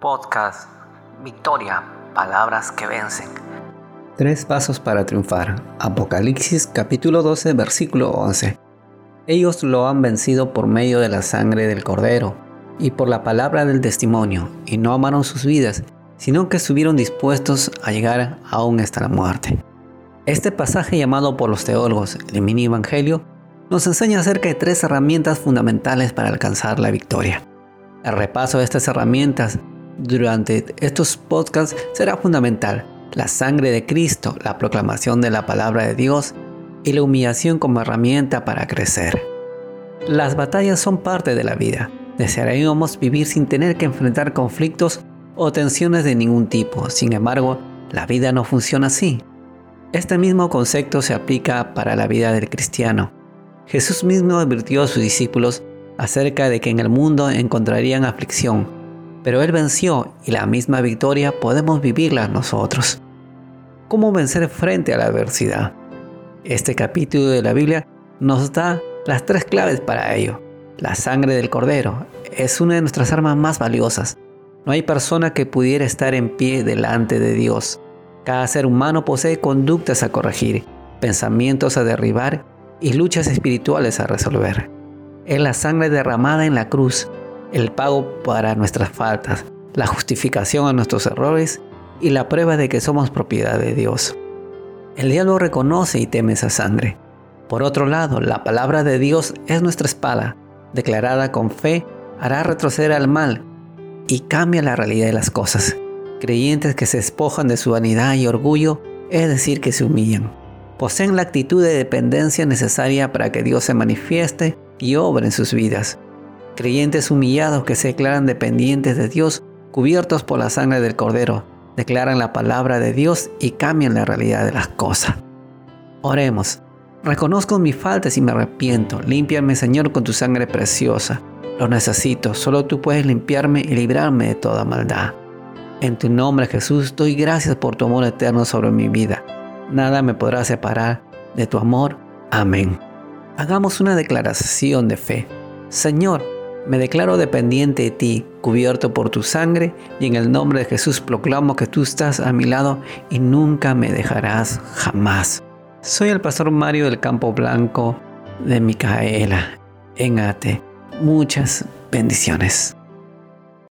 Podcast Victoria, palabras que vencen. Tres pasos para triunfar. Apocalipsis capítulo 12, versículo 11. Ellos lo han vencido por medio de la sangre del cordero y por la palabra del testimonio, y no amaron sus vidas, sino que estuvieron dispuestos a llegar aún hasta la muerte. Este pasaje llamado por los teólogos el mini evangelio nos enseña acerca de tres herramientas fundamentales para alcanzar la victoria. El repaso de estas herramientas durante estos podcasts será fundamental. La sangre de Cristo, la proclamación de la palabra de Dios y la humillación como herramienta para crecer. Las batallas son parte de la vida. Desearíamos vivir sin tener que enfrentar conflictos o tensiones de ningún tipo. Sin embargo, la vida no funciona así. Este mismo concepto se aplica para la vida del cristiano. Jesús mismo advirtió a sus discípulos acerca de que en el mundo encontrarían aflicción, pero Él venció y la misma victoria podemos vivirla nosotros. ¿Cómo vencer frente a la adversidad? Este capítulo de la Biblia nos da las tres claves para ello. La sangre del cordero es una de nuestras armas más valiosas. No hay persona que pudiera estar en pie delante de Dios. Cada ser humano posee conductas a corregir, pensamientos a derribar y luchas espirituales a resolver. Es la sangre derramada en la cruz, el pago para nuestras faltas, la justificación a nuestros errores y la prueba de que somos propiedad de Dios. El diablo reconoce y teme esa sangre. Por otro lado, la palabra de Dios es nuestra espada, declarada con fe, hará retroceder al mal y cambia la realidad de las cosas. Creyentes que se despojan de su vanidad y orgullo, es decir, que se humillan poseen la actitud de dependencia necesaria para que Dios se manifieste y obre en sus vidas. Creyentes humillados que se declaran dependientes de Dios, cubiertos por la sangre del Cordero, declaran la palabra de Dios y cambian la realidad de las cosas. Oremos. Reconozco mis faltas y me arrepiento. Límpiame, Señor, con tu sangre preciosa. Lo necesito. Solo tú puedes limpiarme y librarme de toda maldad. En tu nombre, Jesús, doy gracias por tu amor eterno sobre mi vida nada me podrá separar de tu amor. Amén. Hagamos una declaración de fe. Señor, me declaro dependiente de ti, cubierto por tu sangre, y en el nombre de Jesús proclamo que tú estás a mi lado y nunca me dejarás jamás. Soy el pastor Mario del Campo Blanco de Micaela, en Ate. Muchas bendiciones.